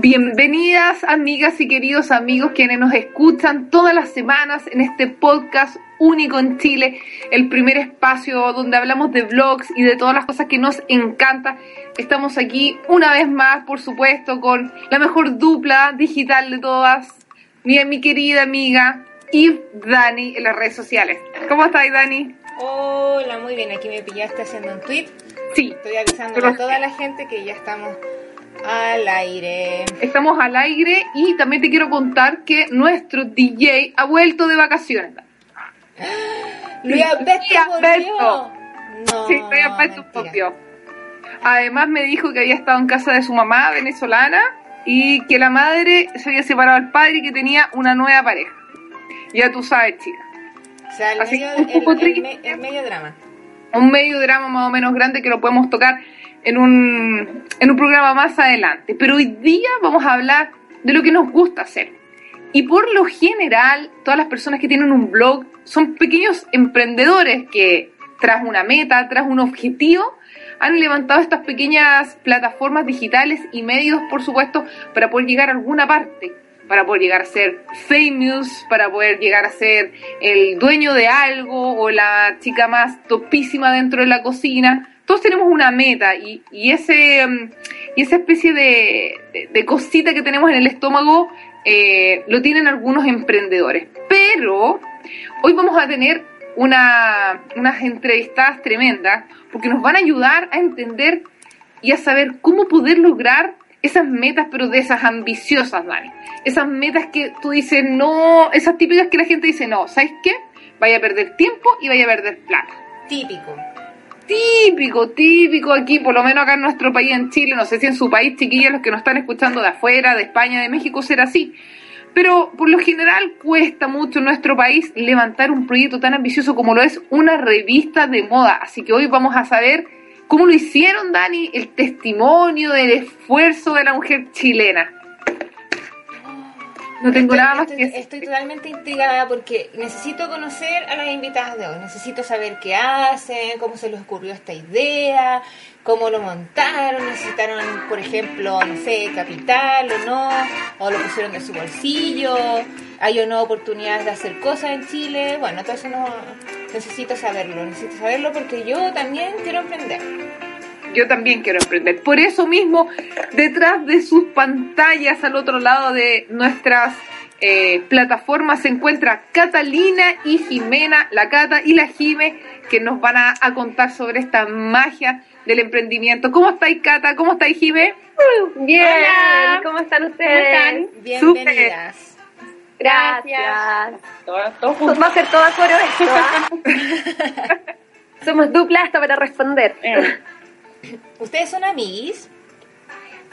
Bienvenidas amigas y queridos amigos quienes nos escuchan todas las semanas en este podcast único en Chile, el primer espacio donde hablamos de vlogs y de todas las cosas que nos encanta. Estamos aquí una vez más, por supuesto, con la mejor dupla digital de todas, mi, mi querida amiga y Dani en las redes sociales. ¿Cómo estás, Dani? Hola, muy bien, aquí me pillaste haciendo un tweet. Sí. Estoy avisando a toda la gente que ya estamos al aire. Estamos al aire y también te quiero contar que nuestro DJ ha vuelto de vacaciones. Luis Alberto. No, sí, Luis Alberto volvió. Además me dijo que había estado en casa de su mamá venezolana y que la madre se había separado del padre y que tenía una nueva pareja. Ya tú sabes, chica. O sea, el, Así medio, un poco el- el el medio drama. Un medio drama más o menos grande que lo podemos tocar en un, en un programa más adelante. Pero hoy día vamos a hablar de lo que nos gusta hacer. Y por lo general, todas las personas que tienen un blog son pequeños emprendedores que tras una meta, tras un objetivo, han levantado estas pequeñas plataformas digitales y medios, por supuesto, para poder llegar a alguna parte, para poder llegar a ser famous, para poder llegar a ser el dueño de algo o la chica más topísima dentro de la cocina. Todos tenemos una meta y, y ese, mm, y esa especie de, de- cosita que tenemos en el estómago eh, lo tienen algunos emprendedores. Pero hoy vamos a tener una, unas entrevistadas tremendas porque nos van a ayudar a entender y a saber cómo poder lograr esas metas, pero de esas ambiciosas, Dani. Esas metas que tú dices, no, esas típicas que la gente dice, no, ¿sabes qué? Vaya a perder tiempo y vaya a perder plata. Típico. Típico, típico aquí, por lo menos acá en nuestro país, en Chile, no sé si en su país, chiquillos, los que nos están escuchando de afuera, de España, de México, será así. Pero por lo general cuesta mucho en nuestro país levantar un proyecto tan ambicioso como lo es una revista de moda. Así que hoy vamos a saber cómo lo hicieron, Dani, el testimonio del esfuerzo de la mujer chilena. No tengo Estoy- nada más estoy, que decir. Estoy totalmente intrigada porque necesito conocer a las invitadas de hoy. Necesito saber qué hacen, cómo se les ocurrió esta idea, cómo lo montaron. Necesitaron, por ejemplo, no sé, capital o no, o lo pusieron de su bolsillo. Hay o no oportunidades de hacer cosas en Chile. Bueno, todo eso no. Necesito saberlo. Necesito saberlo porque yo también quiero emprender. Yo también quiero emprender. Por eso mismo, detrás de sus pantallas, al otro lado de nuestras eh, plataformas, se encuentra Catalina y Jimena, la Cata y la Jime, que nos van a, a contar sobre esta magia del emprendimiento. ¿Cómo estáis, Cata? ¿Cómo estáis, Jime? Bien, Hola. ¿cómo están ustedes? Bienvenidas. Gracias. Todas, todos Va a ser todo a coro esto. Somos dupla hasta para responder. Eh, ¿Ustedes son amiguis?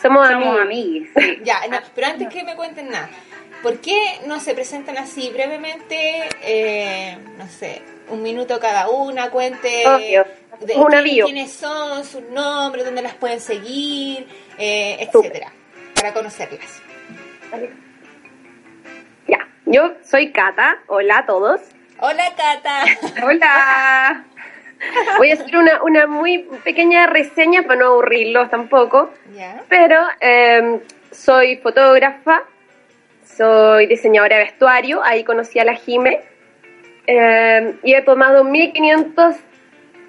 Somos, somos amigos. amiguis. sí. Ya, no, pero antes que me cuenten nada, ¿por qué no se presentan así brevemente, eh, no sé, un minuto cada una, cuente Obvio, de un quién- avío. quiénes son, sus nombres, dónde las pueden seguir, eh, etcétera, para conocerlas? Ya, yo soy Cata. Hola a todos. Hola Cata. Hola. Voy a hacer una, una muy pequeña reseña para no aburrirlos tampoco. Pero eh, soy fotógrafa, soy diseñadora de vestuario, ahí conocí a la Jime. Eh, y he tomado 1500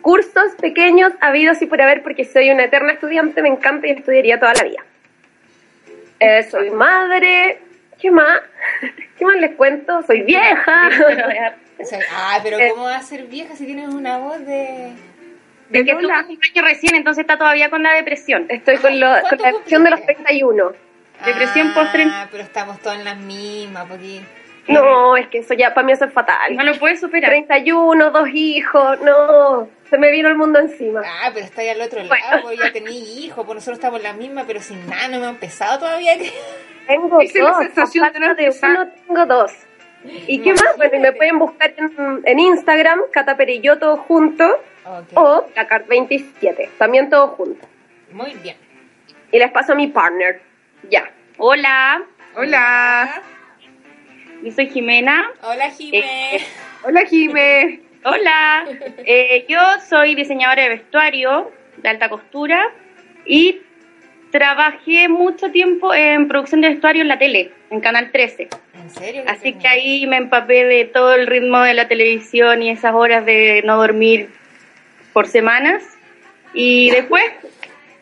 cursos pequeños, habidos y por haber, porque soy una eterna estudiante, me encanta y estudiaría toda la vida. Eh, soy madre, ¿qué más? ¿Qué más les cuento? Soy vieja. O sea, ah, pero Eh. ¿cómo va a ser vieja si tienes una voz de... de que Lola. un año recién, entonces está todavía con la depresión. Estoy con, lo- con la versión de los 31. Depresión ah, post-treinta. pero estamos todas en las mismas, porque... No, es que eso ya para mí eso es fatal. No lo puedes superar. 31, dos hijos, no, se me vino el mundo encima. Ah, pero está ahí al otro lado, Bueno. pues ya tenía hijos, pues nosotros estamos en la misma, pero sin nada, no hemos empezado todavía. Tengo Esa es la dos, sensación a de no de uno tengo dos. ¿Y qué más? Bueno, y me pueden buscar en, en Instagram, Cata Perillo, todo junto, Ok, o Placard27, también todo junto. muy bien. Y les paso a mi partner, ya. Hola, Hola. yo soy Jimena. Hola, Jimé. Eh, Hola, Jime. Hola, Eh, yo soy diseñadora de vestuario de alta costura y trabajé mucho tiempo en producción de vestuario en la tele, en Canal 13. ¿En serio? Así que ahí me empapé de todo el ritmo de la televisión y esas horas de no dormir por semanas. Y después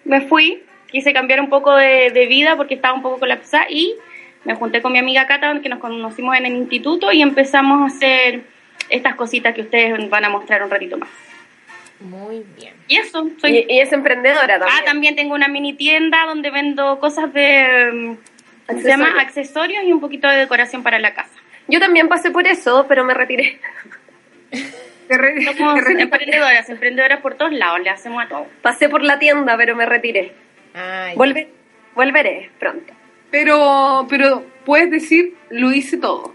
me fui, quise cambiar un poco de, de vida porque estaba un poco colapsada y me junté con mi amiga Cata, que nos conocimos en el instituto y empezamos a hacer estas cositas que ustedes van a mostrar un ratito más. Muy bien. Y eso, soy... Y, y es emprendedora también. Ah, también tengo una mini tienda donde vendo cosas de... mm, ¿cómo se llama? Accesorios. Accesorios y un poquito de decoración para la casa. Yo también pasé por eso, pero me retiré. Te re- Somos te re- emprendedoras, emprendedoras por todos lados, le hacemos a todo. Pasé por la tienda, pero me retiré. Ay, Volve- volveré pronto. pero, pero puedes decir, lo hice todo.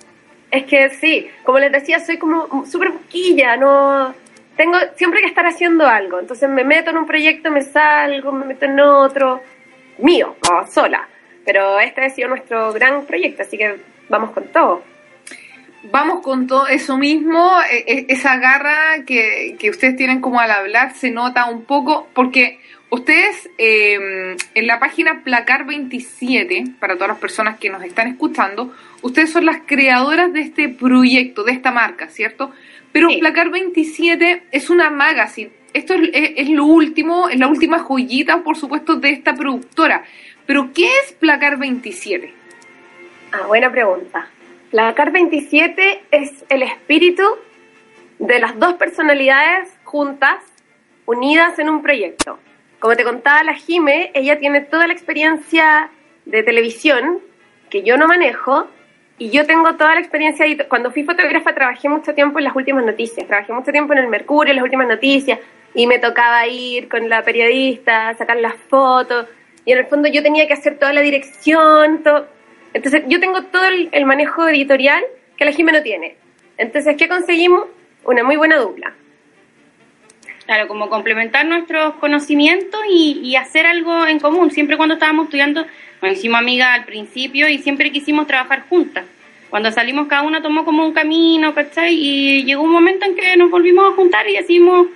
Es que sí, como les decía, soy como súper boquilla, no... Tengo siempre que estar haciendo algo, entonces me meto en un proyecto, me salgo, me meto en otro, mío, o sola. Pero este ha sido nuestro gran proyecto, así que vamos con todo. Vamos con todo eso mismo, e- e- esa garra que, que ustedes tienen como al hablar se nota un poco, porque ustedes eh, en la página Placar 27, para todas las personas que nos están escuchando, ustedes son las creadoras de este proyecto, de esta marca, ¿cierto? Pero Sí. Placar 27 es una magazine, esto es, es- es lo último, es la última joyita, por supuesto, de esta productora. Pero, ¿qué es Placar 27? Ah, buena pregunta. La CAR 27 es el espíritu de las dos personalidades juntas, unidas en un proyecto. Como te contaba la Jime, ella tiene toda la experiencia de televisión que yo no manejo y yo tengo toda la experiencia. Y cuando fui fotógrafa trabajé mucho tiempo en las últimas noticias, trabajé mucho tiempo en el Mercurio, en las últimas noticias y me tocaba ir con la periodista, sacar las fotos y en el fondo yo tenía que hacer toda la dirección, todo. Entonces yo tengo todo el, manejo editorial que la Jime no tiene. Entonces, ¿qué conseguimos? Una muy buena dupla. Claro, como complementar nuestros conocimientos y, hacer algo en común. Siempre cuando estábamos estudiando, nos hicimos amigas al principio y siempre quisimos trabajar juntas. Cuando salimos cada una tomó como un camino, ¿cachai? Y llegó un momento en que nos volvimos a juntar y decidimos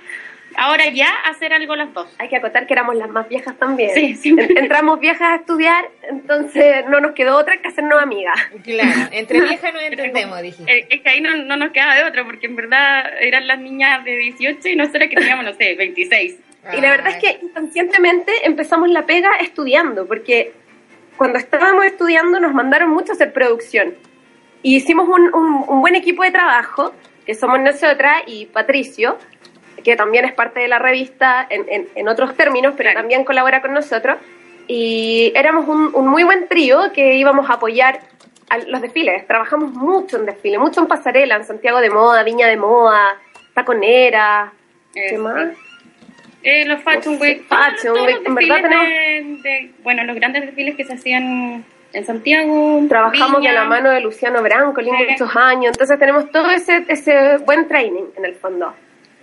ahora ya hacer algo las dos. Hay que acotar que éramos las más viejas también. Sí, siempre. En- Entramos viejas a estudiar, entonces no nos quedó otra que hacernos amigas. Claro, entre viejas nos entendemos, dijiste. Eh, Es que ahí no, no nos queda de otra, porque en verdad eran las niñas de 18 y nosotras que teníamos, no sé, 26. Y la verdad es que inconscientemente empezamos la pega estudiando, porque cuando estábamos estudiando nos mandaron mucho a hacer producción. Y hicimos un, un- un buen equipo de trabajo, que somos nosotras y Patricio, que también es parte de la revista en, en- en otros términos, pero Claro. también colabora con nosotros. Y éramos un, un muy buen trío que íbamos a apoyar a los desfiles. Trabajamos mucho en desfile, mucho en pasarela, en Santiago de Moda, Viña de Moda, Taconera. ¿Qué más? Eh, los Fashion Week. Fashion todos Week, en verdad desfiles de, de- bueno, los grandes desfiles que se hacían en Santiago. Trabajamos Viña. de la mano de Luciano Brancoli Sí. muchos años, entonces tenemos todo ese, ese buen training en el fondo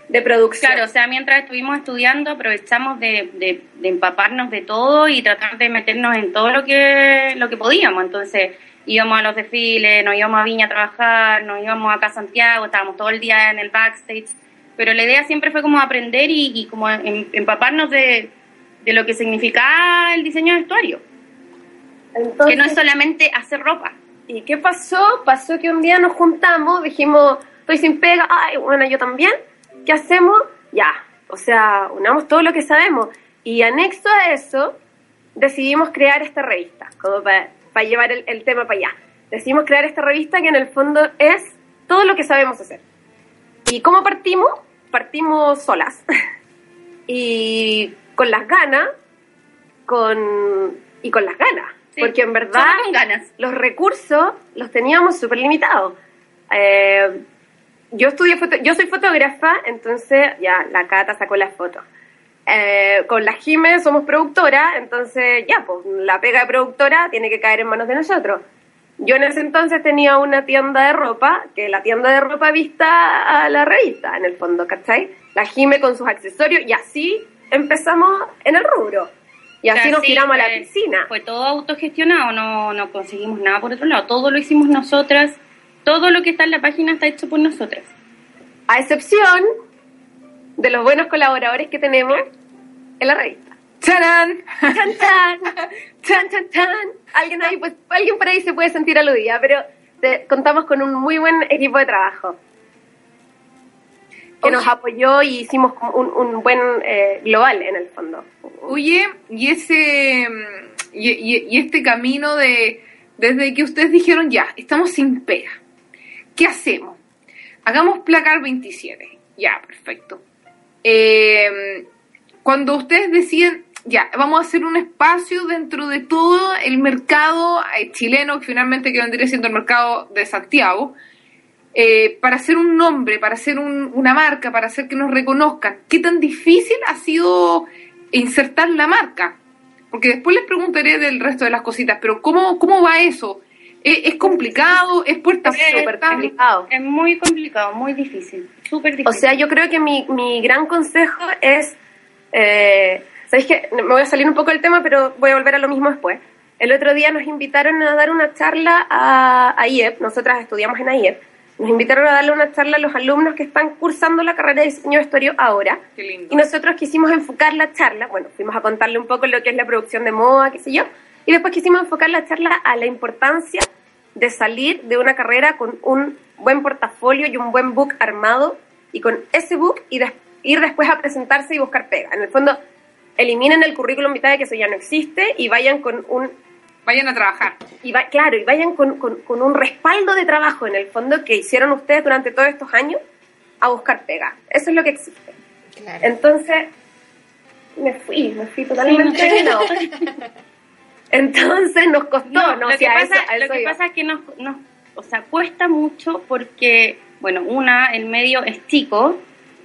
de producción. Claro, o sea, mientras estuvimos estudiando aprovechamos de, de- de empaparnos de todo y tratar de meternos en todo lo que lo que podíamos. Entonces íbamos a los desfiles, nos íbamos a Viña a trabajar, nos íbamos acá a Santiago, estábamos todo el día en el backstage. Pero la idea siempre fue como aprender y, y como em- empaparnos de, de lo que significaba el diseño de vestuario. Entonces, que no es solamente hacer ropa. ¿Y qué pasó? Pasó que un día nos juntamos, dijimos, estoy sin pega, ay, bueno, yo también, ¿qué hacemos? Ya, o sea, unamos todo lo que sabemos. Y anexo a eso, decidimos crear esta revista, como para llevar el, el tema para allá. Decidimos crear esta revista que en el fondo es todo lo que sabemos hacer. ¿Y cómo partimos? Partimos solas. y con las ganas, con, y con las ganas. Sí, porque en verdad ganas. los recursos los teníamos súper limitados. Eh, yo estudié foto, yo soy fotógrafa, entonces ya la Cata sacó las fotos. Eh, con la Jime somos productora, entonces ya, pues la pega de productora tiene que caer en manos de nosotros. Yo en ese entonces tenía una tienda de ropa, que la tienda de ropa vista a la revista, en el fondo, ¿cachai? La Jime con sus accesorios, y así empezamos en el rubro. Y así O sea, nos sí, tiramos a la piscina. Fue todo autogestionado, no, no conseguimos nada por otro lado. Todo lo hicimos nosotras. Todo lo que está en la página está hecho por nosotras. A excepción de los buenos colaboradores que tenemos en la revista. ¡Tarán! ¡Chan, chan! ¡Chan, chan, chan! Alguien, ahí, pues, alguien por ahí se puede sentir aludida, pero te- contamos con un muy buen equipo de trabajo que nos apoyó y hicimos como un, un buen eh, global en el fondo. Oye, y ese y, y- y este camino de desde que ustedes dijeron ya, estamos sin pega. ¿Qué hacemos? Hagamos placar 27. Ya, perfecto. Eh, cuando ustedes deciden, ya, vamos a hacer un espacio dentro de todo el mercado eh, chileno, que finalmente que vendría siendo el mercado de Santiago, eh, para hacer un nombre, para hacer un- una marca, para hacer que nos reconozcan. ¿Qué tan difícil ha sido insertar la marca? Porque después les preguntaré del resto de las cositas, pero ¿cómo, cómo va eso? ¿Es, es complicado? ¿Es puerta súper complicado. Es muy complicado, muy difícil, súper difícil. O sea, yo creo que mi, mi gran consejo es, eh, ¿sabéis qué? Me voy a salir un poco del tema, pero voy a volver a lo mismo después. El otro día nos invitaron a dar una charla a, a IEP, nosotras estudiamos en IEP, nos invitaron a darle una charla a los alumnos que están cursando la carrera de diseño de vestuario ahora. Qué lindo. Y nosotros quisimos enfocar la charla, bueno, fuimos a contarle un poco lo que es la producción de moda, qué sé yo, y después quisimos enfocar la charla a la importancia de salir de una carrera con un buen portafolio y un buen book armado, y con ese book y des- ir después a presentarse y buscar pega. En el fondo, eliminen el currículum vitae, que eso ya no existe, y vayan con un Vayan a trabajar. y va, claro, y vayan con, con- con un respaldo de trabajo en el fondo que hicieron ustedes durante todos estos años a buscar pega. Eso es lo que existe. Claro. Entonces, me fui, me fui totalmente no. Entonces nos costó, No, ¿no? lo O que, pasa, eso- lo que pasa es que nos, nos, o sea, cuesta mucho porque, bueno, una, el medio es chico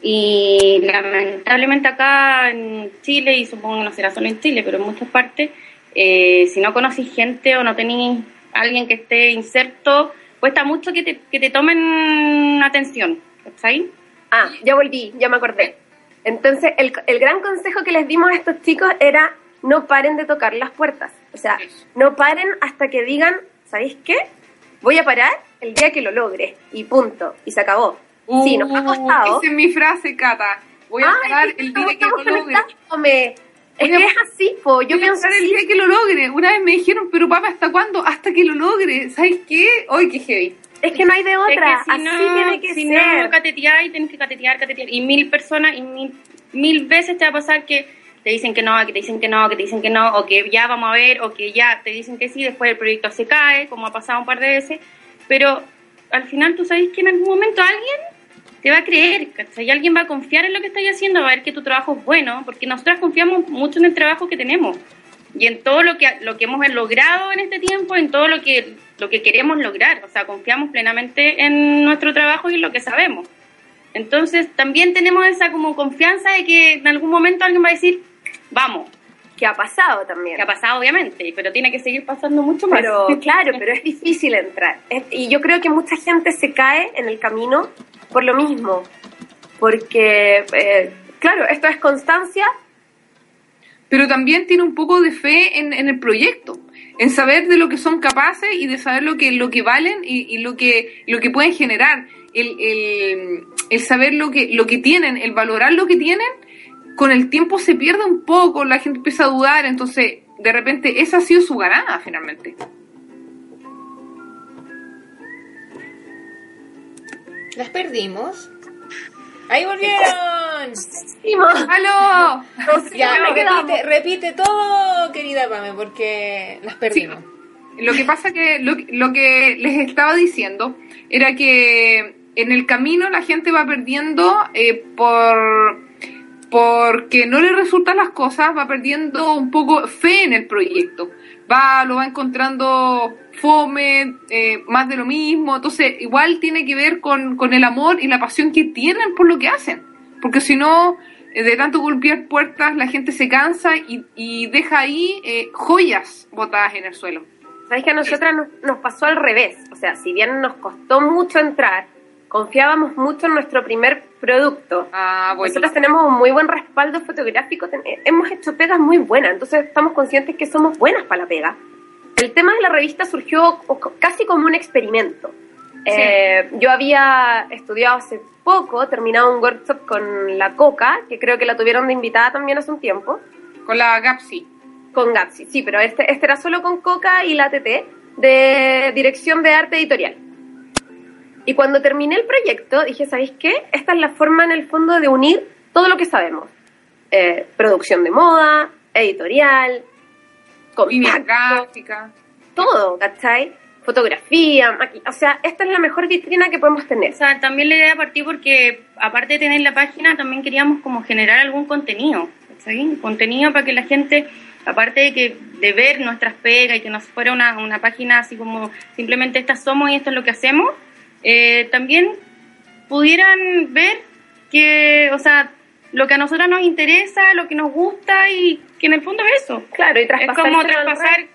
y lamentablemente acá en Chile, y supongo que no será solo en Chile, pero en muchas partes, eh, si no conoces gente o no tenéis alguien que esté inserto, cuesta mucho que te, que te tomen atención, ¿sabes? Ah, ya volví, ya me acordé. Entonces, el, el gran consejo que les dimos a estos chicos era no paren de tocar las puertas. O sea, no paren hasta que digan, ¿sabéis qué? Voy a parar el día que lo logre. Y punto. Y se acabó. sí, nos ha Uh, costado. Esa es mi frase, Cata. Voy a Ay, parar es que el día que lo logre. Es que es así, po. Yo Voy a parar el día que lo logre. Una vez me dijeron, pero papá, ¿hasta cuándo? Hasta que lo logre. ¿Sabes qué? Hoy qué heavy. Es que no hay de Es otra. que si así no, tiene que si ser. no cateteáis, tenés que catetear, catetear. Y mil personas, y mil, mil veces te va a pasar que te dicen que no, que te dicen que no, que te dicen que no, o que ya vamos a ver, o que ya te dicen que sí, después el proyecto se cae, como ha pasado un par de veces. Pero al final tú sabes que en algún momento alguien te va a creer, ¿cachai? Y alguien va a confiar en lo que estás haciendo, va a ver que tu trabajo es bueno, porque nosotras confiamos mucho en el trabajo que tenemos y en todo lo que lo que hemos logrado en este tiempo, en todo lo que lo que queremos lograr, o sea, confiamos plenamente en nuestro trabajo y en lo que sabemos. Entonces, también tenemos esa como confianza de que en algún momento alguien va a decir, vamos, Que ha pasado también. que ha pasado obviamente, pero tiene que seguir pasando mucho más. Pero claro, pero es difícil entrar. Es- y yo creo que mucha gente se cae en el camino por lo mismo. Porque, eh, claro, esto es constancia. Pero también tiene un poco de fe en, en el proyecto. En saber de lo que son capaces y de saber lo que, lo que valen y, y lo que, lo que pueden generar. El, el, el saber lo que, lo que tienen, el valorar lo que tienen, con el tiempo se pierde un poco, la gente empieza a dudar, entonces de repente esa ha sido su ganada finalmente. Las perdimos. ¡Ahí volvieron! ¡Aló! Ya, me quedamos. repite, repite todo, querida Pame, porque las perdimos. Lo que pasa que lo, lo que les estaba diciendo era que en el camino la gente va perdiendo eh, por porque no le resultan las cosas, va perdiendo un poco fe en el proyecto. Va, lo va encontrando fome, eh, más de lo mismo. Entonces, igual tiene que ver con, con el amor y la pasión que tienen por lo que hacen. Porque si no, eh, de tanto golpear puertas, la gente se cansa y, y deja ahí eh, joyas botadas en el suelo. Sabéis que a nosotras nos, nos pasó al revés. O sea, si bien nos costó mucho entrar, confiábamos mucho en nuestro primer producto. Ah, bueno. Nosotros tenemos un muy buen respaldo fotográfico, hemos hecho pegas muy buenas, entonces estamos conscientes que somos buenas para la pega. El tema de la revista surgió casi como un experimento. Eh, yo había estudiado hace poco, terminado un workshop con la Coca, que creo que la tuvieron de invitada también hace un tiempo, Con la Gapsi. Con Gapsi, sí, pero este, este era solo con Coca y la TT de Dirección de Arte Editorial. Y cuando terminé el proyecto, dije, ¿sabéis qué? Esta es la forma en el fondo de unir todo lo que sabemos. Eh, producción de moda, editorial, contacto, gráfica. todo, ¿cachai? Fotografía, maqui- o sea, esta es la mejor vitrina que podemos tener. O sea, también la idea partí porque, aparte de tener la página, también queríamos como generar algún contenido, ¿sí? Contenido para que la gente, aparte de que de ver nuestras pegas y que no fuera una, una página así como simplemente estas somos y esto es lo que hacemos, eh, también pudieran ver que, o sea, lo que a nosotros nos interesa, lo que nos gusta y que en el fondo es eso. Claro, y Es como traspasar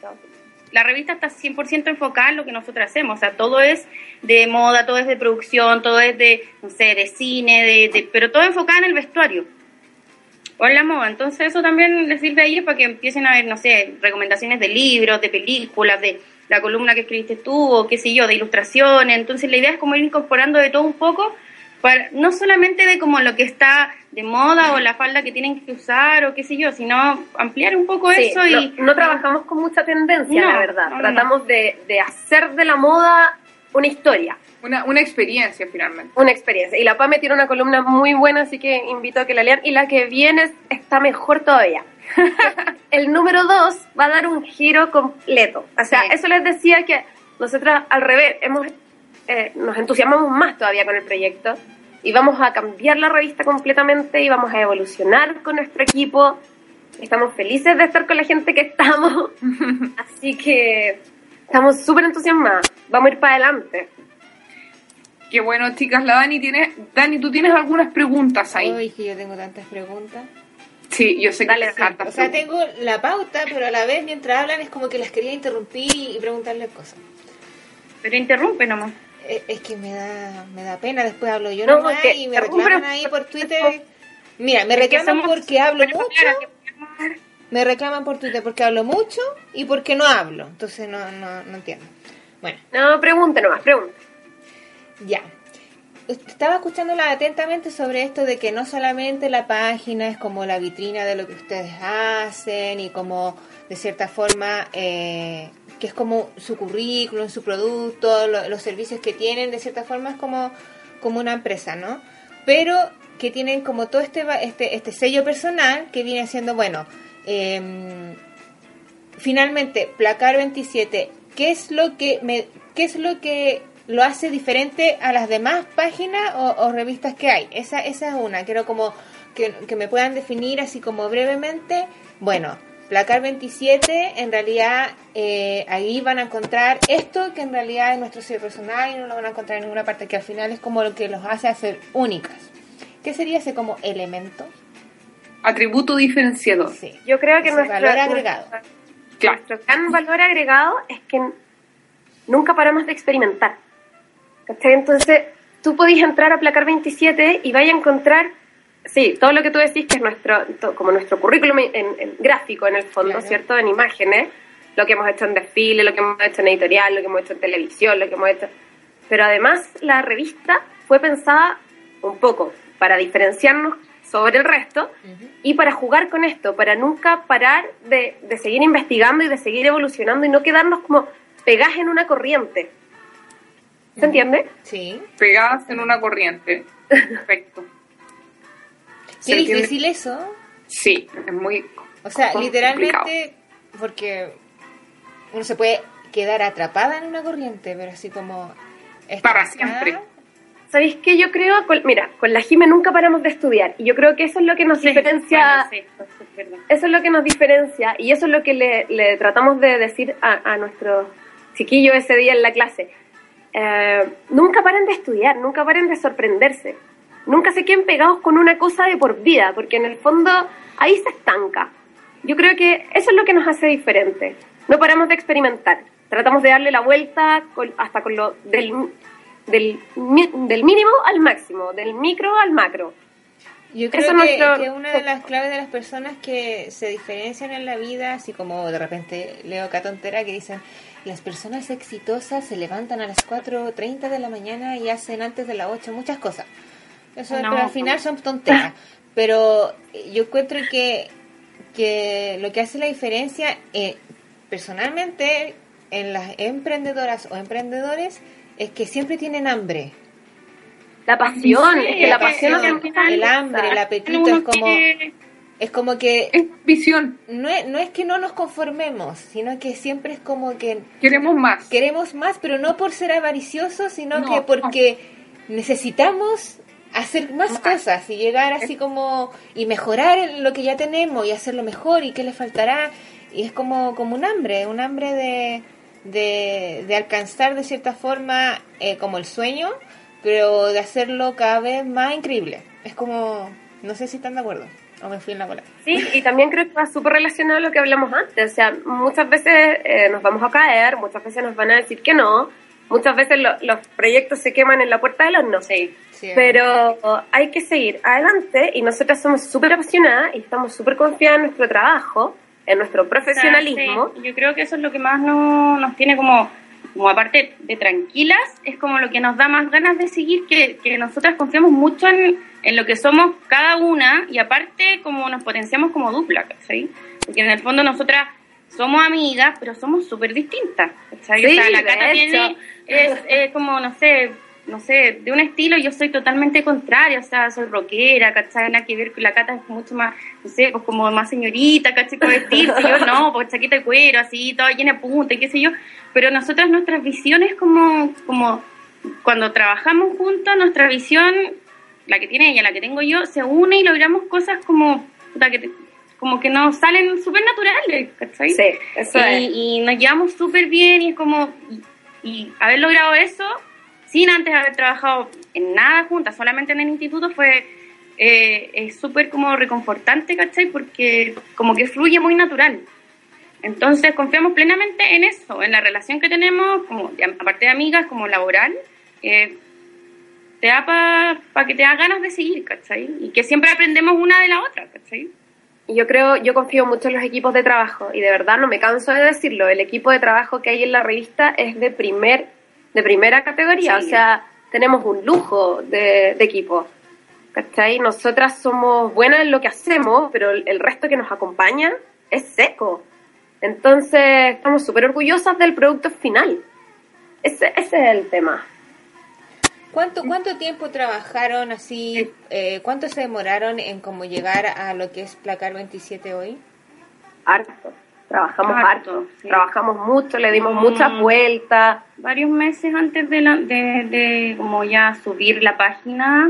la revista está 100% enfocada en lo que nosotros hacemos, o sea, todo es de moda, todo es de producción, todo es de, no sé, de cine, de, de- pero todo enfocado en el vestuario o en la moda. Entonces eso también les sirve a ellos para que empiecen a ver, no sé, recomendaciones de libros, de películas, de la columna que escribiste tú, o qué sé yo, de ilustraciones. Entonces la idea es como ir incorporando de todo un poco, para, no solamente de como lo que está de moda o la falda que tienen que usar o qué sé yo, sino ampliar un poco Sí, eso y... no, no trabajamos con mucha tendencia, No, la verdad. no, no, Tratamos De, de hacer de la moda una historia, Una, una experiencia finalmente. una experiencia. Y la PAME tiene una columna muy buena, así que invito a que la lean. Y la que viene es- está mejor todavía. El número dos va a dar un giro completo. O sea, Sí. eso les decía que nosotros al revés hemos, eh, nos entusiasmamos más todavía con el proyecto y vamos a cambiar la revista completamente y vamos a evolucionar con nuestro equipo. Estamos felices de estar con la gente que estamos, así que estamos súper entusiasmadas. Vamos a ir para adelante. Qué bueno, chicas. La Dani tiene... Dani, tú tienes algunas preguntas ahí. Uy, que yo tengo tantas preguntas. Sí, yo sé que sí. hartas O sea, tengo la pauta, pero a la vez mientras hablan es como que las quería interrumpir y preguntarles cosas. Pero interrumpe nomás. Eh, Es que me da, me da pena, después hablo yo No, nomás y me reclaman ahí por Twitter. Mira, me Es reclaman porque hablo mucho, me reclaman por Twitter porque hablo mucho y porque no hablo. Entonces no, no, no entiendo. Bueno, No, pregunte nomás, pregunte. ya. Estaba escuchándola atentamente sobre esto de que no solamente la página es como la vitrina de lo que ustedes hacen y como de cierta forma eh, que es como su currículum, su producto, lo- los servicios que tienen, de cierta forma es como, como una empresa, ¿no? Pero que tienen como todo este, este, este sello personal que viene siendo, bueno, em, finalmente, Placar 27, ¿qué es lo que me, qué es lo que lo hace diferente a las demás páginas o, o revistas que hay? Esa, esa es una, quiero como que, que me puedan definir así como brevemente. Bueno, Placar 27, en realidad eh, ahí van a encontrar esto que en realidad es nuestro sello personal y no lo van a encontrar en ninguna parte, que al final es como lo que los hace hacer únicas. ¿Qué sería ese como elemento? Atributo diferenciador. Sí. Yo creo que nuestro, valor agregado. nuestro- Claro. nuestro gran valor agregado es que nunca paramos de experimentar. ¿Cachai? Entonces, tú podés entrar a Placar 27 y vais a encontrar, sí, todo lo que tú decís que es nuestro, como nuestro currículum en, en gráfico en el fondo, Claro. ¿cierto? En imágenes, lo que hemos hecho en desfile, lo que hemos hecho en editorial, lo que hemos hecho en televisión, lo que hemos hecho... Pero además la revista fue pensada un poco para diferenciarnos sobre el resto y para jugar con esto, para nunca parar de, de seguir investigando y de seguir evolucionando y no quedarnos como pegadas en una corriente. ¿Se entiende? Sí. Pegadas en una corriente. Perfecto. Qué difícil eso. Sí, es muy O sea, complicado. literalmente, porque uno se puede quedar atrapada en una corriente, pero así como... Para siempre. ¿Sabéis qué? Yo creo, con- mira, con la Jime nunca paramos de estudiar y yo creo que eso es lo que nos Sí, diferencia bueno, sí, eso es verdad. eso es lo que nos diferencia y eso es lo que le, le tratamos de decir a, a nuestros chiquillos ese día en la clase. Eh, nunca paren de estudiar, nunca paren de sorprenderse, nunca se queden pegados con una cosa de por vida, porque en el fondo ahí se estanca. Yo creo que eso es lo que nos hace diferente. No paramos de experimentar, tratamos de darle la vuelta hasta con lo del, del, del mínimo al máximo, del micro al macro. Yo creo que, es nuestro- que una de las claves de las personas que se diferencian en la vida, así como de repente leo acá tontera que dicen, las personas exitosas se levantan a las 4.30 de la mañana y hacen antes de las 8 muchas cosas. Eso No. pero al final son tonteras. Pero yo encuentro que, que lo que hace la diferencia, eh, personalmente, en las emprendedoras o emprendedores, es que siempre tienen hambre. La pasión, Sí, es que la que pasión es lo que El hambre, el apetito, es como, quiere- es como que Es visión. no es, no es que no nos conformemos, sino que siempre es como que Queremos más. queremos más, pero no por ser avariciosos, sino No, que porque necesitamos hacer más cosas y llegar así como y mejorar lo que ya tenemos y hacerlo mejor y qué le faltará y es como como un hambre, un hambre de de, de alcanzar de cierta forma eh, como el sueño, pero de hacerlo cada vez más increíble. Es como no sé si están de acuerdo o me fui en la bola. Sí, y también creo que va súper relacionado a lo que hablamos antes. O sea, muchas veces eh, nos vamos a caer, muchas veces nos van a decir que no, muchas veces lo- los proyectos se queman en la puerta del horno. Sí. Sí, Pero hay que seguir adelante y nosotras somos súper apasionadas y estamos súper confiadas en nuestro trabajo, en nuestro profesionalismo. O sea, sí, yo creo que eso es lo que más no- nos tiene como, como aparte de tranquilas, es como lo que nos da más ganas de seguir, que, que nosotras confiamos mucho en, en lo que somos cada una y aparte como nos potenciamos como dupla, ¿cachai? Porque en el fondo nosotras somos amigas, pero somos súper distintas, ¿cachai? o Sí, sea, la Cata tiene, es, es como, no sé, no sé, de un estilo yo soy totalmente contraria, o sea, soy rockera, ¿cachai? Nada que ver con la Cata es mucho más, no sé, pues como más señorita, ¿cachai? Con vestirse, yo no, pues chaqueta de cuero, así, toda llena de punta y qué sé yo, pero nosotras nuestras visiones como, como, cuando trabajamos juntas, nuestra visión, la que tiene ella, la que tengo yo, se une y logramos cosas como, puta, que te- como que nos salen súper naturales, ¿cachai? Sí, eso y, es. y nos llevamos súper bien y es como y, y haber logrado eso sin antes haber trabajado en nada juntas, solamente en el instituto fue eh, es súper como reconfortante, ¿cachai? Porque como que fluye muy natural. Entonces confiamos plenamente en eso, en la relación que tenemos, como aparte de amigas, como laboral, eh, te da para que te da ganas de seguir, ¿cachai? Y que siempre aprendemos una de la otra, ¿cachai? Yo creo, yo confío mucho en los equipos de trabajo y de verdad no me canso de decirlo, el equipo de trabajo que hay en la revista es de primer, de primera categoría, Sí. o sea, tenemos un lujo de, de equipo. ¿Cachai? Nosotras somos buenas en lo que hacemos, pero el, el resto que nos acompaña es seco. Entonces, estamos súper orgullosas del producto final. Ese, ese es el tema. ¿Cuánto, ¿Cuánto tiempo trabajaron así? eh, ¿Cuánto se demoraron en como llegar a lo que es Placar 27 hoy? Harto. Trabajamos Harto, harto. sí. Trabajamos mucho, le dimos Mm. muchas vueltas. varios meses antes de, la, de, de como ya subir la página,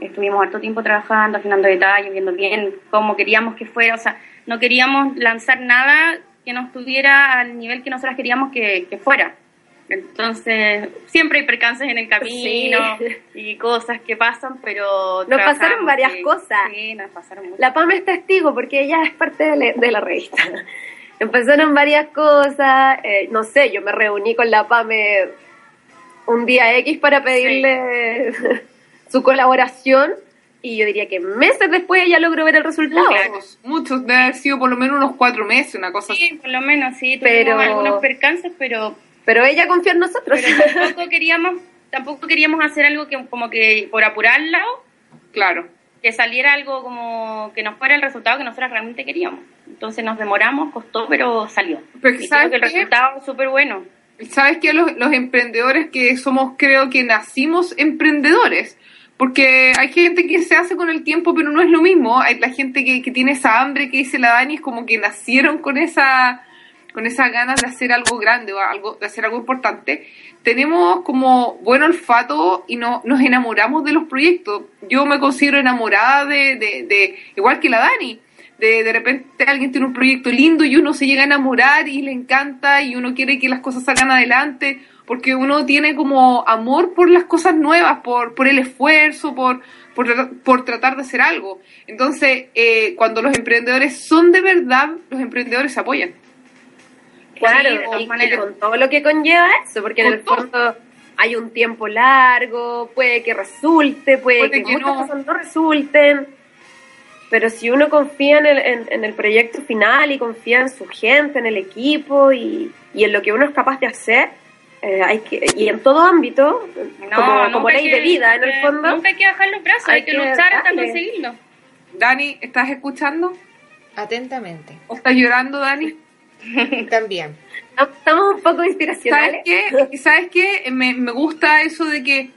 estuvimos harto tiempo trabajando, afinando detalles, viendo bien cómo queríamos que fuera, o sea, no queríamos lanzar nada que no estuviera al nivel que nosotras queríamos que, que fuera. Entonces, siempre hay percances en el camino Sí. y cosas que pasan, pero... Nos pasaron varias sí. cosas. Sí, nos pasaron muchas La PAM es testigo porque ella es parte de la, de la revista. Empezaron varias cosas, eh, no sé, yo me reuní con la PAME un día X para pedirle su colaboración y yo diría que meses después ella logró ver el resultado. Muchos, muchos, debe haber sido por lo menos unos cuatro meses, una cosa así. Sí, por lo menos, sí, tuvimos Pero- algunos percances, pero Pero ella confió en nosotros. pero tampoco queríamos tampoco queríamos hacer algo que como que por apurarlo Claro. que saliera algo como que no fuera el resultado que nosotros realmente queríamos entonces nos demoramos costó pero salió Pero y creo ¿sabes que el resultado es súper bueno ¿Sabes qué? Los, los emprendedores que somos, creo que nacimos emprendedores. Porque hay gente que se hace con el tiempo, pero no es lo mismo. Hay la gente que, que tiene esa hambre que dice la Dani, es como que nacieron con esa con esas ganas de hacer algo grande o algo, de hacer algo importante. Tenemos como buen olfato y no, nos enamoramos de los proyectos. Yo me considero enamorada de, de, de igual que la Dani de, de repente alguien tiene un proyecto lindo y uno se llega a enamorar y le encanta y uno quiere que las cosas salgan adelante porque uno tiene como amor por las cosas nuevas, por, por el esfuerzo, por, por, por tratar de hacer algo. Entonces, eh, cuando los emprendedores son de verdad, los emprendedores se apoyan. Claro, Sí, de todas y, con todo lo que conlleva eso, porque en el todo. fondo hay un tiempo largo, puede que resulte, puede, Puede que, que muchas no. cosas no resulten, pero si uno confía en el, en, en el proyecto final y confía en su gente, en el equipo y, y en lo que uno es capaz de hacer, eh, hay que, y en todo ámbito, como, como ley que- de vida en el eh, fondo, nunca hay que bajar los brazos hay, hay que que luchar hasta conseguirlo Dani, ¿estás escuchando? Atentamente. ¿O estás llorando, Dani? También. Estamos un poco ¿Sabes inspiracionales. qué? ¿Y ¿Sabes qué? Me, me gusta eso de que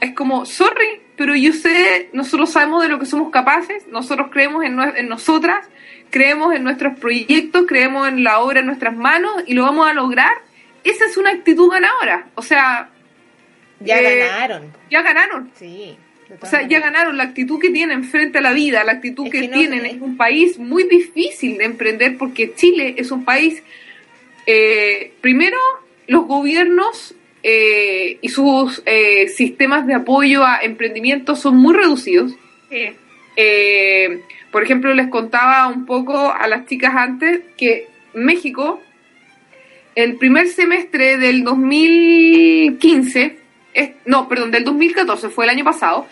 es como, sorry, pero yo sé, nosotros sabemos de lo que somos capaces, nosotros creemos en, en nosotras, creemos en nuestros proyectos, creemos en la obra en nuestras manos y lo vamos a lograr. Esa es una actitud ganadora. O sea, Ya Eh, ganaron. ya ganaron. Sí. O sea, ya ganaron la actitud que tienen frente a la vida, la actitud Es que, que no tienen. en un país muy difícil de emprender porque Chile es un país, eh, primero, los gobiernos eh, y sus eh, sistemas de apoyo a emprendimiento son muy reducidos. Eh, por ejemplo, les contaba un poco a las chicas antes que México, el primer semestre del 2015, es- no, perdón, del 2014, fue el año pasado,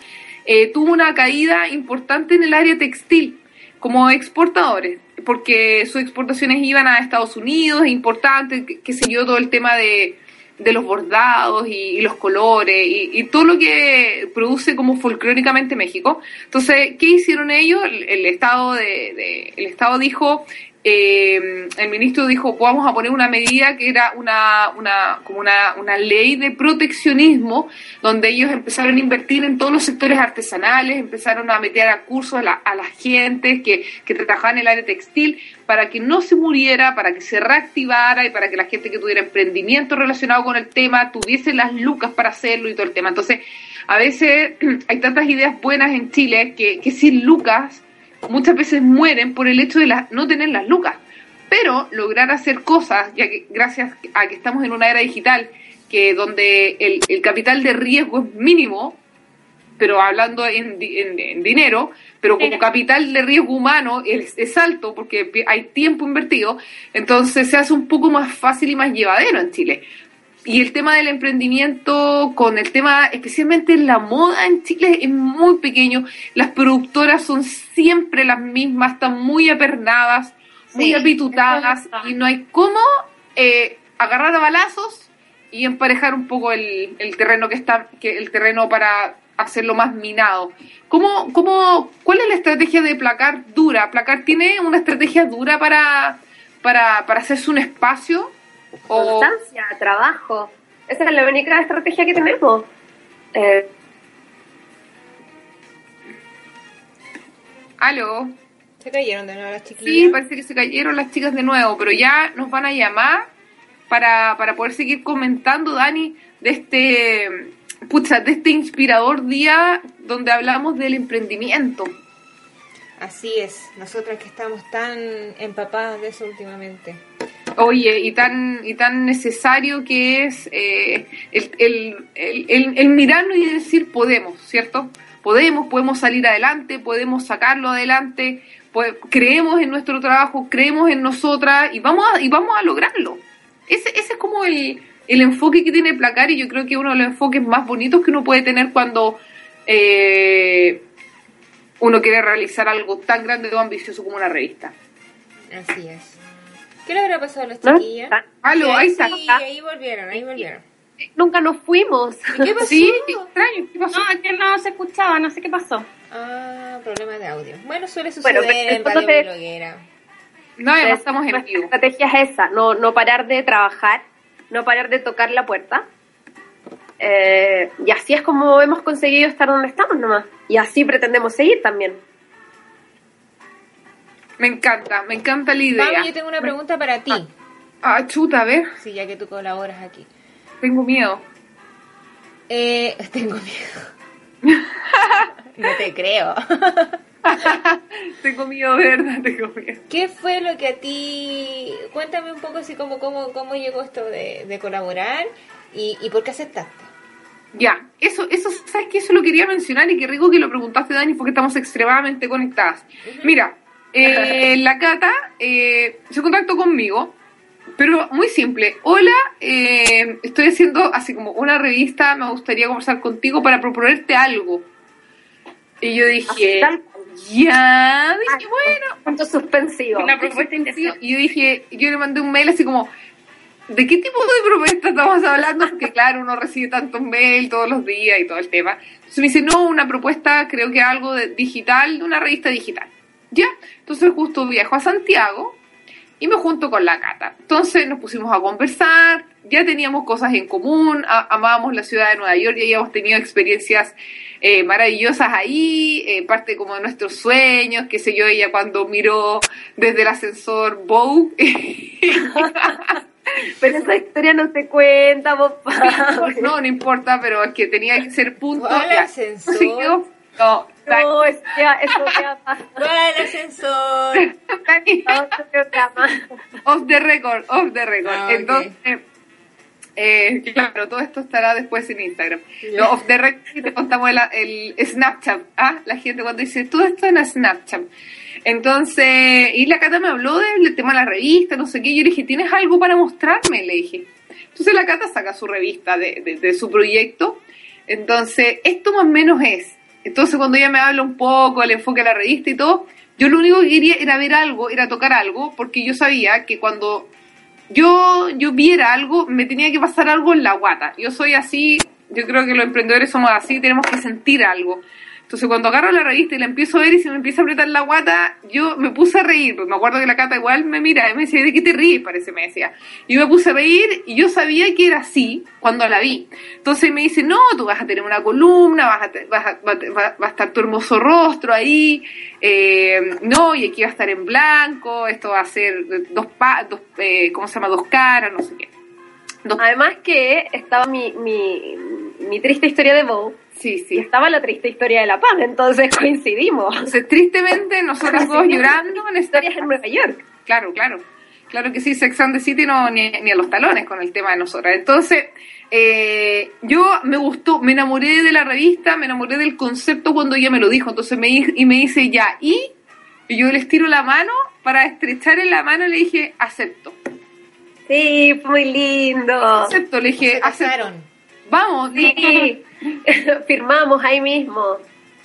eh, tuvo una caída importante en el área textil como exportadores, porque sus exportaciones iban a Estados Unidos, importante, qué sé yo, todo el tema de, de los bordados y, los colores y, todo lo que produce como folclóricamente México. Entonces, ¿qué hicieron ellos? El, Estado de- el Estado dijo, eh, el ministro dijo, vamos a poner una medida que era una, una como una, una ley de proteccionismo, donde ellos empezaron a invertir en todos los sectores artesanales, empezaron a meter a cursos a la, a la gente que, que trabajaban en el área textil para que no se muriera, para que se reactivara y para que la gente que tuviera emprendimiento relacionado con el tema tuviese las lucas para hacerlo y todo el tema. Entonces, a veces hay tantas ideas buenas en Chile que, que sin lucas muchas veces mueren por el hecho de la- no tener las lucas. Pero lograr hacer cosas, ya que gracias a que estamos en una era digital, que donde el, el capital de riesgo es mínimo, pero hablando en, di- en- en dinero, pero como capital de riesgo humano es, es alto porque hay tiempo invertido, entonces se hace un poco más fácil y más llevadero en Chile. Y el tema del emprendimiento, con el tema, especialmente en la moda en Chile, es muy pequeño. Las productoras son siempre las mismas, están muy apernadas, muy apitutadas, y no hay cómo eh, agarrar a balazos y emparejar un poco el, el terreno que está, que el terreno para hacerlo más minado. ¿Cómo, cómo, ¿Cuál es la estrategia de Placar dura? ¿Placar tiene una estrategia dura para, para, para hacerse un espacio? O, Constancia, trabajo. Esa es la única estrategia que tenemos. Eh, ¿Aló? Se cayeron de nuevo las Sí, chiquillas. parece que se cayeron las chicas de nuevo, pero ya nos van a llamar para, para poder seguir comentando, Dani, de este, pucha, de este inspirador día donde hablamos del emprendimiento. Así es. Nosotras que estamos tan empapadas de eso últimamente. Oye, y tan, y tan necesario que es eh, el, el, el, el- mirarnos y decir podemos, ¿cierto? Podemos, podemos salir adelante, podemos sacarlo adelante, pues, creemos en nuestro trabajo, creemos en nosotras y vamos a, y vamos a lograrlo. Ese, ese es como el, el enfoque que tiene Placar y yo creo que uno de los enfoques más bonitos que uno puede tener cuando eh, uno quiere realizar algo tan grande o ambicioso como una revista. Así es. ¿Qué le habrá pasado a las ¿no? chiquillas? Aló, Sí, ahí está. Sí, ahí volvieron, ahí volvieron. Nunca nos fuimos. ¿Y qué pasó? Sí, qué extraño, ¿qué pasó? No, es que no se escuchaba, no sé qué pasó. Ah, problema de audio. Bueno, suele suceder Bueno, en radio bloguera. No, además estamos en vivo. estrategia es esa, no, no parar de trabajar, no parar de tocar la puerta. Eh, y así es como hemos conseguido estar donde estamos nomás. Y así pretendemos seguir también. Me encanta, me encanta la idea. Mami, yo tengo una pregunta para ti. Ah, chuta, a ver, Sí, ya que tú colaboras aquí. tengo miedo. Eh, tengo miedo. no te creo. tengo miedo, verdad, tengo miedo. ¿Qué fue lo que a ti... Cuéntame un poco así como cómo, cómo llegó esto de, de colaborar y, y por qué aceptaste. Ya, eso, eso, ¿sabes qué? Eso lo quería mencionar y qué rico que lo preguntaste, Dani, porque estamos extremadamente conectadas. Mira, eh, la Cata eh, se contactó conmigo, pero muy simple. Hola, eh, estoy haciendo así como una revista, me gustaría conversar contigo para proponerte algo. Y yo dije, ya, dije, bueno, Punto suspensivo. Una propuesta. Y yo dije, yo le mandé un mail así como, ¿de qué tipo de propuesta estamos hablando? Porque claro, uno recibe tantos mails todos los días y todo el tema. Entonces me dice, no, una propuesta, creo que algo de digital, de una revista digital. Ya, entonces justo viajo a Santiago y me junto con la Cata. Entonces nos pusimos a conversar, ya teníamos cosas en común, amábamos la ciudad de Nueva York, ya habíamos tenido experiencias eh, maravillosas ahí, eh, parte como de nuestros sueños, qué sé yo, ella cuando miró desde el ascensor Vogue. Pero esa historia no se cuenta, papá. no, no importa, pero es que tenía que ser punto. ¿Cuál ya. ascensor? Sí, yo- no, No, es ya, eso ya pasa. ¿Cuál ascensor? Off the record, off the record. Ah. Entonces, eh, claro, todo esto estará después en Instagram. No, off the record te contamos el, el Snapchat. ¿ah? La gente cuando dice, todo esto en Snapchat. Entonces, y la Cata me habló del tema de la revista, no sé qué. Yo le dije, ¿tienes algo para mostrarme? Le dije. Entonces la Cata saca su revista de, de- de su proyecto. Entonces, esto más o menos es. Entonces, cuando ella me habla un poco el enfoque de la revista y todo, yo lo único que quería era ver algo, era tocar algo, porque yo sabía que cuando yo, yo viera algo, me tenía que pasar algo en la guata. Yo soy así, yo creo que los emprendedores somos así, tenemos que sentir algo. Entonces cuando agarro la revista y la empiezo a ver y se me empieza a apretar la guata, yo me puse a reír. Me acuerdo que la cata igual me mira y me decía, ¿de qué te ríes? Parece, me decía. Y yo me puse a reír y yo sabía que era así cuando la vi. Entonces me dice, no, tú vas a tener una columna, vas a, vas a, va, va- a estar tu hermoso rostro ahí, eh, no, y aquí va a estar en blanco, esto va a ser dos, pa, dos eh, ¿cómo se llama? Dos caras, no sé qué. Dos- Además que estaba mi, mi, mi triste historia de Bow sí, y sí. estaba la triste historia de La Paz, entonces coincidimos. Entonces, tristemente, nosotros dos llorando en esta Historias en Nueva York. Claro, claro. Claro que sí, Sex and the City no, ni, ni a los talones con el tema de nosotras. Entonces, eh, yo me gustó, me enamoré de la revista, me enamoré del concepto cuando ella me lo dijo. Entonces me di- y me dice ya, y, y yo le estiro la mano para estrechar en la mano y le dije, acepto. Sí, muy lindo. Acepto, le dije, casaron. Vamos, Sí, firmamos ahí mismo.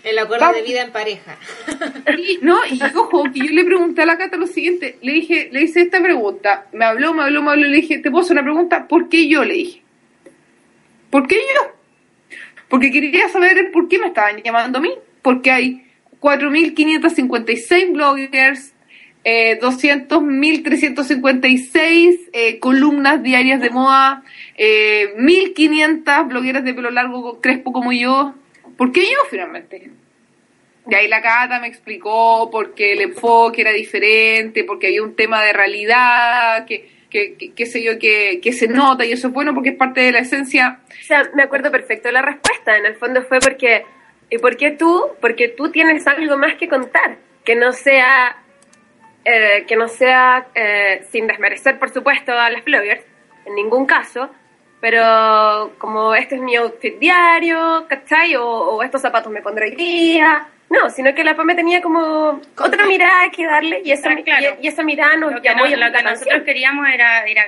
El acuerdo Vamos. de vida en pareja. Y, no, y ojo, que yo le pregunté a la Cata lo siguiente, le dije, le hice esta pregunta, me habló, me habló, me habló, le dije, ¿te puedo hacer una pregunta? ¿Por qué yo? Le dije. ¿Por qué yo? Porque quería saber por qué me estaban llamando a mí, porque hay 4.556 bloggers, eh, 200.356 eh, columnas diarias de moda, eh, 1.500 blogueras de pelo largo crespo como yo. ¿Por qué yo finalmente? Y ahí la Cata me explicó porque el enfoque era diferente, porque había un tema de realidad, que, sé yo, que, que se nota y eso es bueno porque es parte de la esencia. O sea, me acuerdo perfecto la respuesta. En el fondo fue porque, ¿y por qué tú? Porque tú tienes algo más que contar, que no sea, eh, que no sea, eh, sin desmerecer, por supuesto, a las bloggers, en ningún caso, pero como este es mi outfit diario, ¿cachai? O, o estos zapatos me pondré hoy día. No, sino que la PAME tenía como otra mirada que darle y esa, claro. y, y esa mirada nos Lo que, llamó no- lo que nosotros queríamos era, era,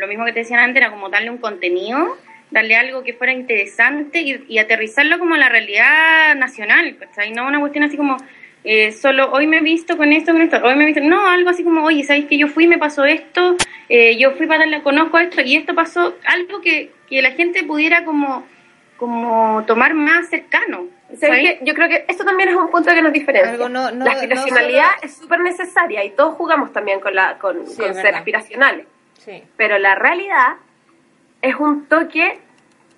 lo mismo que te decían antes, era como darle un contenido, darle algo que fuera interesante y, y aterrizarlo como a la realidad nacional, ¿cachai? No una cuestión así como, eh, solo hoy me he visto con esto, con esto, hoy me he visto, no, algo así como, oye, ¿sabéis que yo fui, me pasó esto, eh, yo fui para darle, conozco esto y esto pasó, algo que, que la gente pudiera como, como tomar más cercano. Yo creo que esto también es un punto que nos diferencia. Algo no- no- la no aspiracionalidad solo- es súper necesaria y todos jugamos también con, la, con, Sí, con ser verdad. aspiracionales. Sí. Pero la realidad es un toque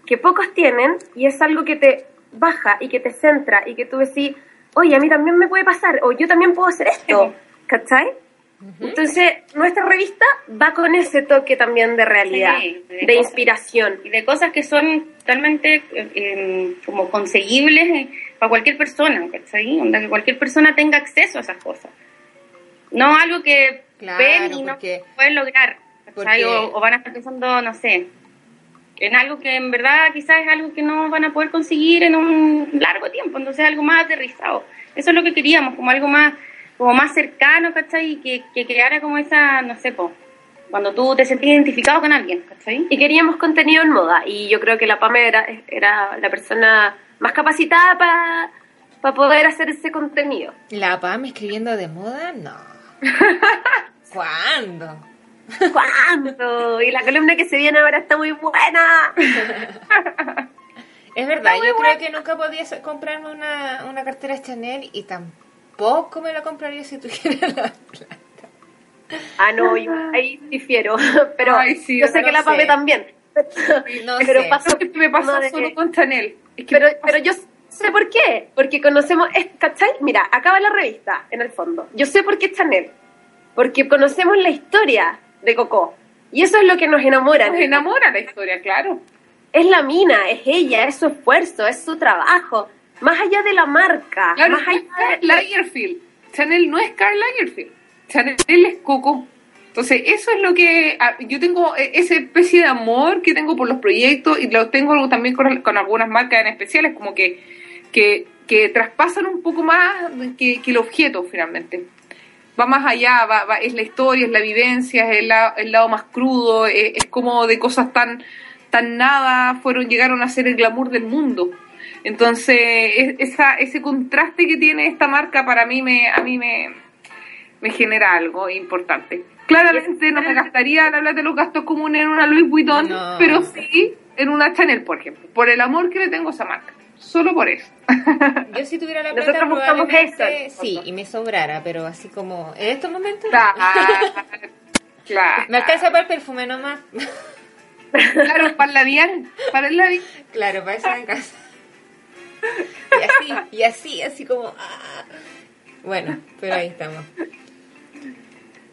que pocos tienen y es algo que te baja y que te centra y que tú decís, oye, a mí también me puede pasar o yo también puedo hacer esto, ¿cachai? Entonces, nuestra revista va con ese toque también de realidad, Sí, de de cosas. inspiración. y de cosas que son totalmente eh, eh, como conseguibles eh, para cualquier persona, ¿cachai? Onda, que cualquier persona tenga acceso a esas cosas. No algo que Claro, ven y no porque- pueden lograr, ¿cachai? porque- O, o van a estar pensando, no sé, en algo que en verdad quizás es algo que no van a poder conseguir en un largo tiempo, entonces algo más aterrizado. Eso es lo que queríamos, como algo más como más cercano, ¿cachai? Y que, que creara como esa, no sé, po, cuando tú te sentís identificado con alguien, ¿cachai? Y queríamos contenido en moda y yo creo que la PAME era, era la persona más capacitada para poder hacer ese contenido. ¿La PAM escribiendo de moda? No. ¿Cuándo? ¿Cuándo? Y la columna que se viene ahora está muy buena. Es verdad, yo bueno. creo que nunca podía comprarme una, una cartera Chanel y tampoco me la compraría si tuviera la plata. Ah, no, yo ahí difiero. Pero Ay, sí, yo sé no que la. Pame también. No pero sé. pasó me de- solo con Chanel. Es que Pero, pero yo sé por qué. Porque conocemos, ¿cachai? Mira, acaba la revista, en el fondo. Yo sé por qué es Chanel. Porque conocemos la historia de Coco. Y eso es lo que nos enamora. nos enamora la historia, claro. Es la mina, es ella, es su esfuerzo, es su trabajo. Más allá de la marca. Claro, más no allá de... Lagerfeld. Chanel no es Karl Lagerfeld. Chanel es Coco. Entonces, eso es lo que ah, yo tengo, eh, esa especie de amor que tengo por los proyectos y lo tengo también con, con algunas marcas en especiales, como que, que, que traspasan un poco más que, que el objeto finalmente. Va más allá, va, va- es la historia, es la vivencia, es el, la- el lado más crudo, es, es como de cosas tan, tan nada fueron, llegaron a ser el glamour del mundo. Entonces, es- esa, ese contraste que tiene esta marca para mí me, a mí me, me genera algo importante. Claramente no me gastaría la plata de los gastos comunes en una Louis Vuitton, No. pero sí en una Chanel, por ejemplo, por el amor que le tengo a esa marca. Solo por eso. Yo si tuviera la Nosotros plata buscamos probablemente eso, sí, nosotros. y me sobrara, pero así como en estos momentos Claro, claro. me alcanza para el perfume nomás. Claro, para el labial, para el labial. claro, para eso en casa. Y así, y así, así como ah. Bueno, pero ahí estamos.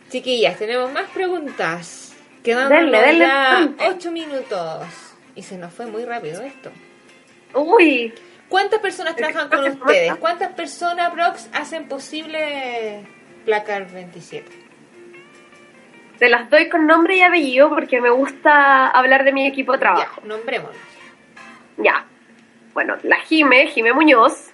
Chiquillas, tenemos más preguntas. Denle ya bastante. ocho minutos. Y se nos fue muy rápido esto. Uy, ¿Cuántas personas trabajan con ustedes? ¿Cuántas personas, Brox, hacen posible Placar 27? te las doy con nombre y apellido porque me gusta hablar de mi equipo de trabajo. Ya, nombrémonos. Ya. Bueno, la Jime, Jime Muñoz,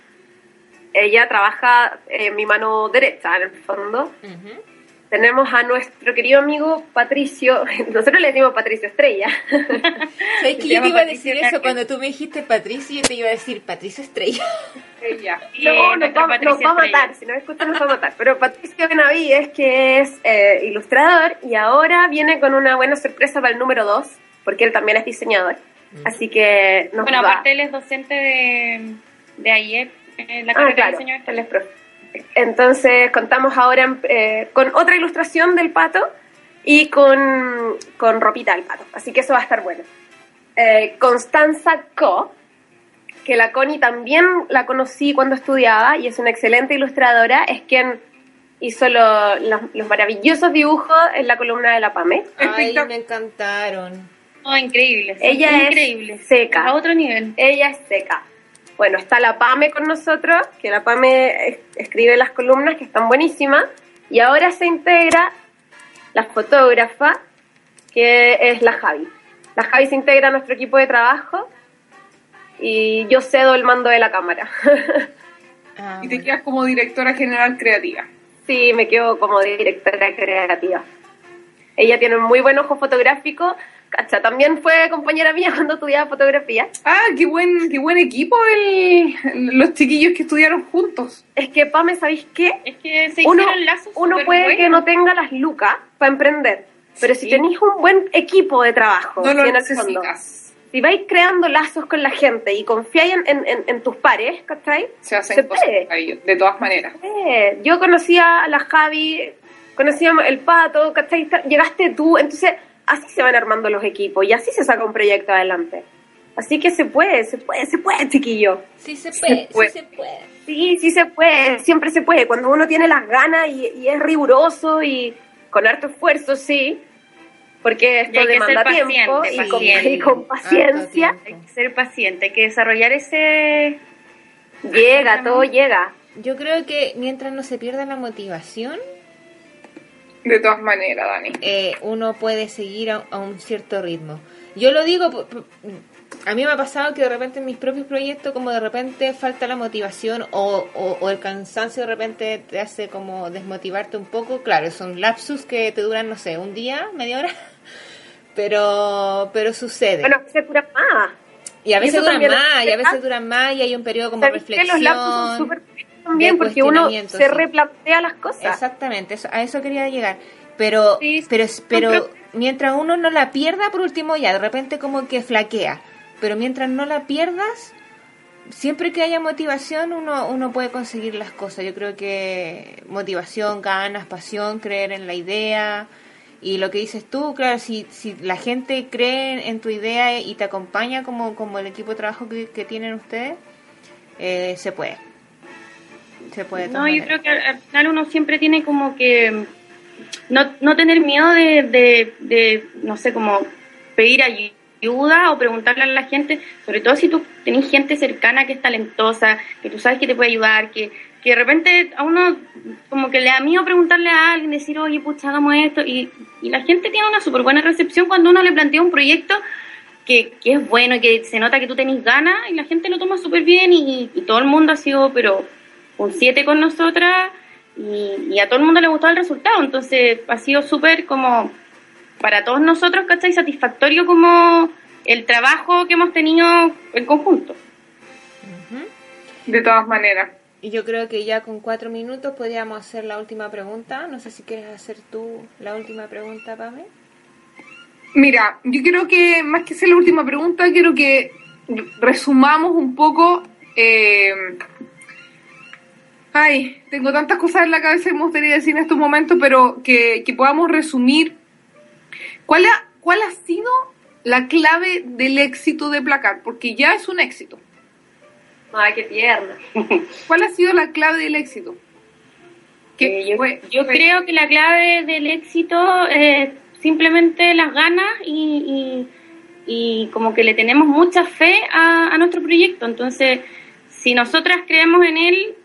ella trabaja en mi mano derecha, en el fondo. Ujú. Tenemos a nuestro querido amigo Patricio, nosotros le decimos Patricio Estrella. ¿Sabes que yo te iba a decir eso cuando tú me dijiste Patricio? Yo te iba a decir Patricio Estrella. Ella. No, nos va, nos va a matar, si no escucha nos va a matar. Pero Patricio Benavides, que es eh, ilustrador y ahora viene con una buena sorpresa para el número 2, porque él también es diseñador. Así que nos Bueno, va. aparte él es docente de, de ayer en la Ah, carrera de claro, diseño. él es profe. Entonces contamos ahora eh, con otra ilustración del pato y con, con ropita del pato. Así que eso va a estar bueno. Eh, Constanza Co, que la Connie también la conocí cuando estudiaba y es una excelente ilustradora, es quien hizo lo- los, los maravillosos dibujos en la columna de la PAME. Ay, me encantaron. Oh, increíble. Ella es increíbles. seca. A otro nivel. Ella es seca. Bueno, está la PAME con nosotros, que la PAME es- escribe las columnas que están buenísimas. Y ahora se integra la fotógrafa, que es la Javi. La Javi se integra a nuestro equipo de trabajo y yo cedo el mando de la cámara. Ah, Y te quedas como directora general creativa. sí, me quedo como directora creativa. Ella tiene un muy buen ojo fotográfico. Cacha, también fue compañera mía cuando estudiaba fotografía. Ah, qué buen, qué buen equipo el, los chiquillos que estudiaron juntos. Es que, Pame, ¿sabéis qué? Es que se uno, hicieron lazos uno puede que buenos. no tenga las lucas para emprender, pero si Sí. tenéis un buen equipo de trabajo, No lo si en el fondo, necesitas. si vais creando lazos con la gente y confiáis en, en- en- en tus pares, ¿cachai? Se hacen Se cosas puede. de todas maneras. Eh, yo conocía a la Javi, conocíamos el pato, ¿cachai? Llegaste tú, entonces así se van armando los equipos y así se saca un proyecto adelante. Así que se puede, se puede, se puede, chiquillo. Sí se puede, puede. sí se puede. Sí, sí se puede, siempre se puede. Cuando uno tiene las ganas y, y es riguroso y con harto esfuerzo, sí. Porque esto Y hay que demanda ser tiempo paciente, y con, paciente. y con paciencia. Harto Hay que ser paciente, hay que desarrollar ese... Llega, todo llega. Yo creo que mientras no se pierda la motivación, De todas maneras, Dani. eh, uno puede seguir a, a un cierto ritmo. Yo lo digo, a mí me ha pasado que de repente en mis propios proyectos, como de repente falta la motivación o, o- o el cansancio de repente te hace como desmotivarte un poco. Claro, son lapsus que te duran, no sé, un día, media hora, pero, pero sucede. Bueno, se cura más. y a veces duran más, y a es veces duran más, y hay un periodo como reflexión. Los lapsos son súper también porque uno se sí. replantea las cosas. Exactamente, eso- a eso quería llegar. Pero, Sí, pero, pero creo- mientras uno no la pierda, por último, ya de repente como que flaquea. Pero mientras no la pierdas, siempre que haya motivación uno, uno puede conseguir las cosas. Yo creo que motivación, ganas, pasión, creer en la idea. Y lo que dices tú, claro, si, si la gente cree en tu idea y te acompaña como, como el equipo de trabajo que, que tienen ustedes, eh, se puede. Se puede. No, yo creo que al final uno siempre tiene como que no, no tener miedo de, de, de, no sé, como pedir ayuda o preguntarle a la gente, sobre todo si tú tenés gente cercana que es talentosa, que tú sabes que te puede ayudar, que, que de repente a uno como que le da miedo preguntarle a alguien, decir, oye, pucha, hagamos esto, y, y la gente tiene una súper buena recepción cuando uno le plantea un proyecto que, que es bueno y que se nota que tú tenés ganas y la gente lo toma súper bien y, y todo el mundo ha sido, pero un 7 con nosotras y, y a todo el mundo le gustó el resultado. Entonces ha sido súper como para todos nosotros, ¿cachai? Satisfactorio como el trabajo que hemos tenido en conjunto. De todas maneras. Y yo creo que ya con cuatro minutos podríamos hacer la última pregunta. No sé si quieres hacer tú la última pregunta, Pame. Mira, yo creo que más que hacer la última pregunta, quiero que resumamos un poco. eh, ay, tengo tantas cosas en la cabeza que me gustaría decir en estos momentos, pero que, que podamos resumir. ¿Cuál ha, ¿Cuál ha sido la clave del éxito de Placar? Porque ya es un éxito. Ay, qué tierna. ¿Cuál ha sido la clave del éxito? ¿Qué Eh, yo, fue- yo fue- creo que la clave del éxito es simplemente las ganas y, y, y como que le tenemos mucha fe a, a nuestro proyecto. Entonces, si nosotras creemos en él,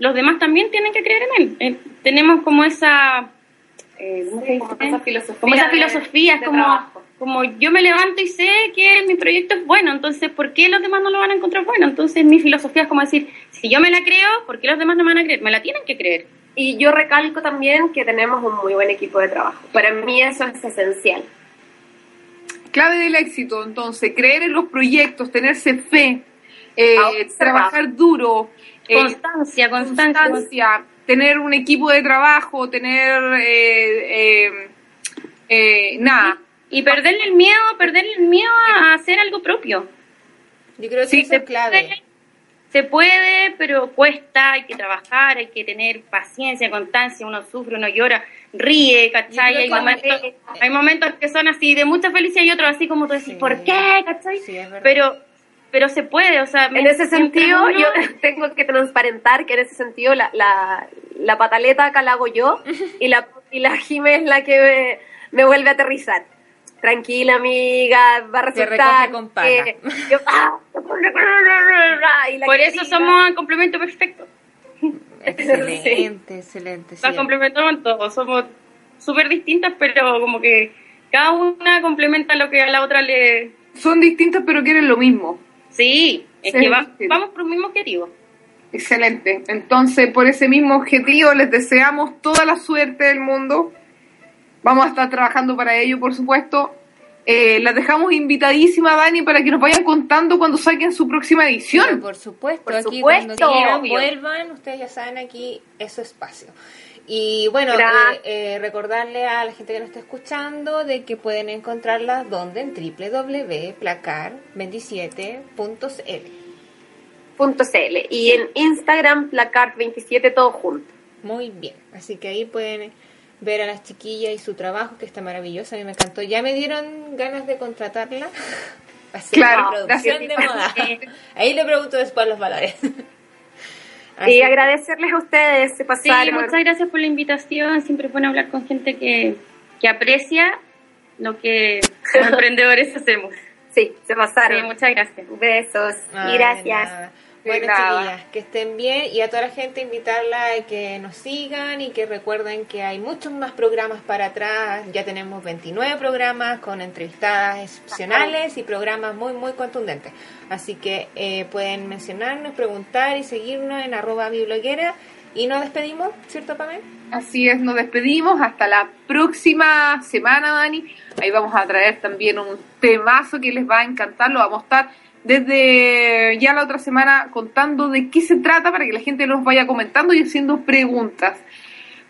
los demás también tienen que creer en él. Eh, tenemos como esa... eh, esa filosofía Como esa de- filosofía, es de como, trabajo. como yo me levanto y sé que mi proyecto es bueno, entonces ¿por qué los demás no lo van a encontrar bueno? Entonces mi filosofía es como decir, si yo me la creo, ¿por qué los demás no me van a creer? Me la tienen que creer. Y yo recalco también que tenemos un muy buen equipo de trabajo. Para mí eso es esencial. Clave del éxito, entonces, creer en los proyectos, tenerse fe, eh, trabajar duro, eh, Constancia, constancia. constancia, tener un equipo de trabajo, tener eh, eh, eh, nada. Y perderle el miedo, perderle el miedo a hacer algo propio. Yo creo que Sí, eso es clave. puede, se puede, pero cuesta, hay que trabajar, hay que tener paciencia, constancia, uno sufre, uno llora, ríe, ¿cachai? Hay que- momentos, hay momentos que son así de mucha felicidad y otros así como tú decís, Sí. ¿por qué? ¿cachai? Sí, es verdad. pero, pero se puede, o sea, En ese sentido, uno- yo tengo que transparentar que en ese sentido la, la, la pataleta acá la hago yo y la, y la Jime es la que me, me vuelve a aterrizar. Tranquila, amiga, va a resultar con que yo- ah, y la por eso somos el complemento perfecto. Excelente, excelente. sí. Nos complementamos en todo, somos súper distintas, pero como que cada una complementa lo que a la otra le... Son distintas pero quieren lo mismo. Sí, es Sí, que va- sí. vamos por un mismo objetivo. Excelente. Entonces, por ese mismo objetivo, les deseamos toda la suerte del mundo. Vamos a estar trabajando para ello, por supuesto. Eh, las dejamos invitadísima, Dani, para que nos vayan contando cuando saquen su próxima Pero edición. por supuesto, Por aquí supuesto, cuando quieran vuelvan, ustedes ya saben aquí es su espacio. Y bueno, eh, eh, recordarle a la gente que nos está escuchando de que pueden encontrarlas donde en www.placar27.cl. punto CL y en Instagram placard 27 todo junto. Muy bien, así que ahí pueden ver a las chiquillas y su trabajo que está maravilloso, a mí me encantó. Ya me dieron ganas de contratarla. hacer Claro, la producción de moda. Ahí le pregunto después los valores. Así Y agradecerles a ustedes, se Sí, pasaron. muchas gracias por la invitación. Siempre es bueno hablar con gente que, que aprecia lo que como emprendedores hacemos. Sí, se Sí, pasaron. muchas gracias. Besos Ay, y gracias. nada. Bueno, nada. chiquillas, que estén bien y a toda la gente invitarla a que nos sigan y que recuerden que hay muchos más programas para atrás. Ya tenemos 29 programas con entrevistadas excepcionales y programas muy, muy contundentes. Así que eh, pueden mencionarnos, preguntar y seguirnos en arroba mi bloguera. Y nos despedimos, ¿cierto, Pamela? Así es, nos despedimos. Hasta la próxima semana, Dani. Ahí vamos a traer también un temazo que les va a encantar. Lo vamos a estar desde ya la otra semana contando de qué se trata para que la gente nos vaya comentando y haciendo preguntas.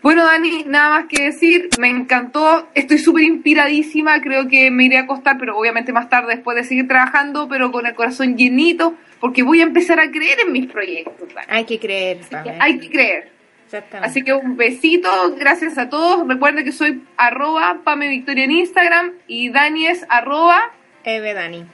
Bueno, Dani, nada más que decir, me encantó, estoy súper inspiradísima, creo que me iré a acostar, pero obviamente más tarde después de seguir trabajando, pero con el corazón llenito, porque voy a empezar a creer en mis proyectos. Dani. Hay que creer. Que hay que creer. Exactamente. Así que un besito, gracias a todos. Recuerden que soy arroba Pame Victoria en Instagram y Dani es arroba Eve Dani.